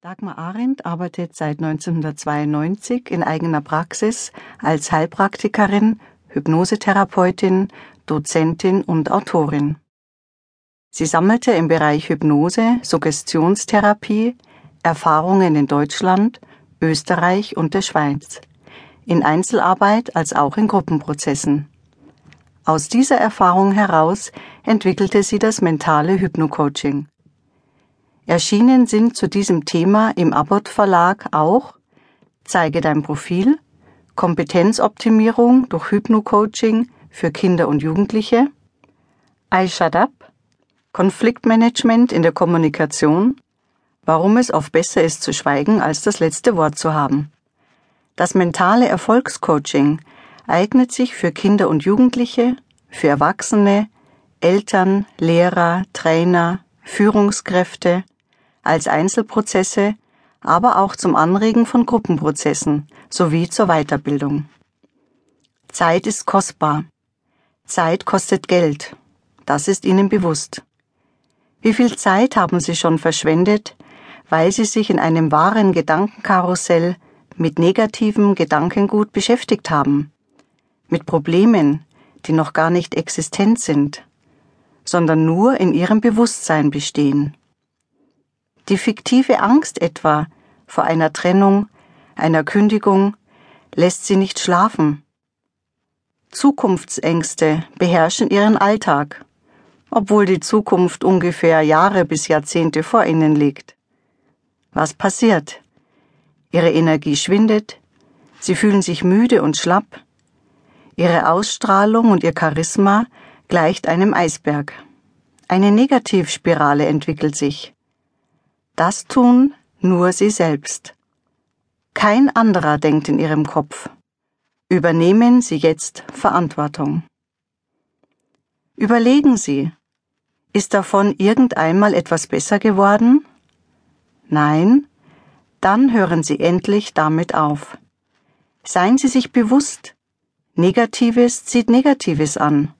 Dagmar Arendt arbeitet seit 1992 in eigener Praxis als Heilpraktikerin, Hypnosetherapeutin, Dozentin und Autorin. Sie sammelte im Bereich Hypnose, Suggestionstherapie Erfahrungen in Deutschland, Österreich und der Schweiz, in Einzelarbeit als auch in Gruppenprozessen. Aus dieser Erfahrung heraus entwickelte sie das mentale Hypnocoaching. Erschienen sind zu diesem Thema im Abbott Verlag auch Zeige dein Profil, Kompetenzoptimierung durch Hypnocoaching für Kinder und Jugendliche, I Shut Up, Konfliktmanagement in der Kommunikation, warum es oft besser ist zu schweigen, als das letzte Wort zu haben. Das mentale Erfolgscoaching eignet sich für Kinder und Jugendliche, für Erwachsene, Eltern, Lehrer, Trainer, Führungskräfte, als Einzelprozesse, aber auch zum Anregen von Gruppenprozessen sowie zur Weiterbildung. Zeit ist kostbar. Zeit kostet Geld. Das ist Ihnen bewusst. Wie viel Zeit haben Sie schon verschwendet, weil Sie sich in einem wahren Gedankenkarussell mit negativem Gedankengut beschäftigt haben, mit Problemen, die noch gar nicht existent sind, sondern nur in Ihrem Bewusstsein bestehen. Die fiktive Angst etwa vor einer Trennung, einer Kündigung, lässt sie nicht schlafen. Zukunftsängste beherrschen ihren Alltag, obwohl die Zukunft ungefähr Jahre bis Jahrzehnte vor ihnen liegt. Was passiert? Ihre Energie schwindet, sie fühlen sich müde und schlapp, ihre Ausstrahlung und ihr Charisma gleicht einem Eisberg. Eine Negativspirale entwickelt sich. Das tun nur sie selbst. Kein anderer denkt in ihrem Kopf. Übernehmen Sie jetzt Verantwortung. Überlegen Sie, ist davon irgendeinmal etwas besser geworden? Nein? Dann hören Sie endlich damit auf. Seien Sie sich bewusst, Negatives zieht Negatives an.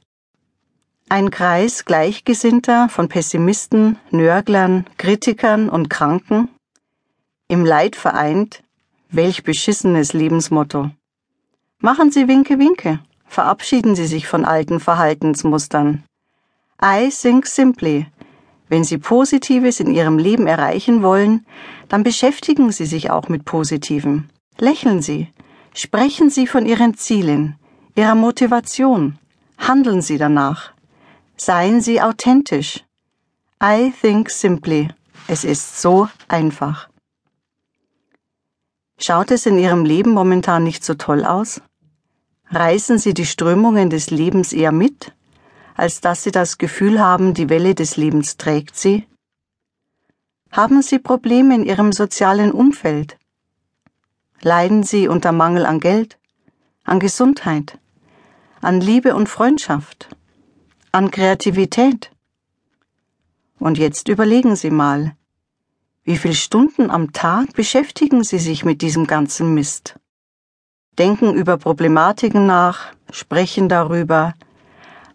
Ein Kreis Gleichgesinnter von Pessimisten, Nörglern, Kritikern und Kranken? Im Leid vereint? Welch beschissenes Lebensmotto. Machen Sie Winke Winke, verabschieden Sie sich von alten Verhaltensmustern. I think simply. Wenn Sie Positives in Ihrem Leben erreichen wollen, dann beschäftigen Sie sich auch mit Positivem. Lächeln Sie. Sprechen Sie von Ihren Zielen, Ihrer Motivation. Handeln Sie danach. Seien Sie authentisch. I think simply. Es ist so einfach. Schaut es in Ihrem Leben momentan nicht so toll aus? Reißen Sie die Strömungen des Lebens eher mit, als dass Sie das Gefühl haben, die Welle des Lebens trägt Sie? Haben Sie Probleme in Ihrem sozialen Umfeld? Leiden Sie unter Mangel an Geld, an Gesundheit, an Liebe und Freundschaft? An Kreativität. Und jetzt überlegen Sie mal, wie viele Stunden am Tag beschäftigen Sie sich mit diesem ganzen Mist? Denken über Problematiken nach, sprechen darüber,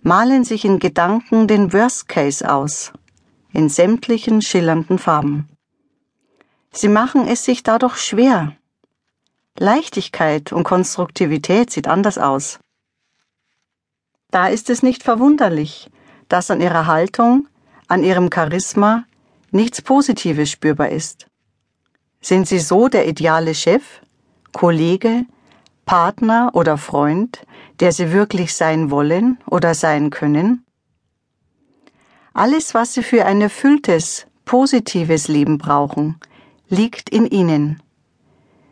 malen sich in Gedanken den Worst Case aus, in sämtlichen schillernden Farben. Sie machen es sich dadurch schwer. Leichtigkeit und Konstruktivität sieht anders aus. Da ist es nicht verwunderlich, dass an ihrer Haltung, an ihrem Charisma nichts Positives spürbar ist. Sind Sie so der ideale Chef, Kollege, Partner oder Freund, der Sie wirklich sein wollen oder sein können? Alles, was Sie für ein erfülltes, positives Leben brauchen, liegt in Ihnen.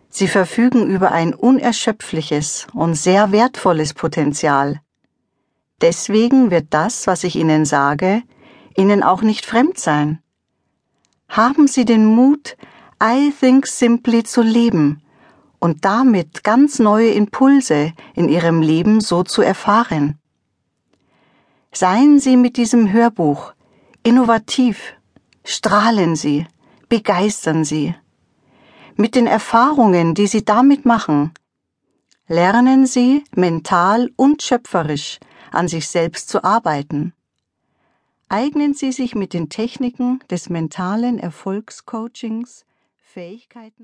Sie verfügen über ein unerschöpfliches und sehr wertvolles Potenzial, Deswegen wird das, was ich Ihnen sage, Ihnen auch nicht fremd sein. Haben Sie den Mut, I Think Simply zu leben und damit ganz neue Impulse in Ihrem Leben so zu erfahren. Seien Sie mit diesem Hörbuch innovativ, strahlen Sie, begeistern Sie. Mit den Erfahrungen, die Sie damit machen, lernen Sie mental und schöpferisch an sich selbst zu arbeiten. Eignen Sie sich mit den Techniken des mentalen Erfolgscoachings Fähigkeiten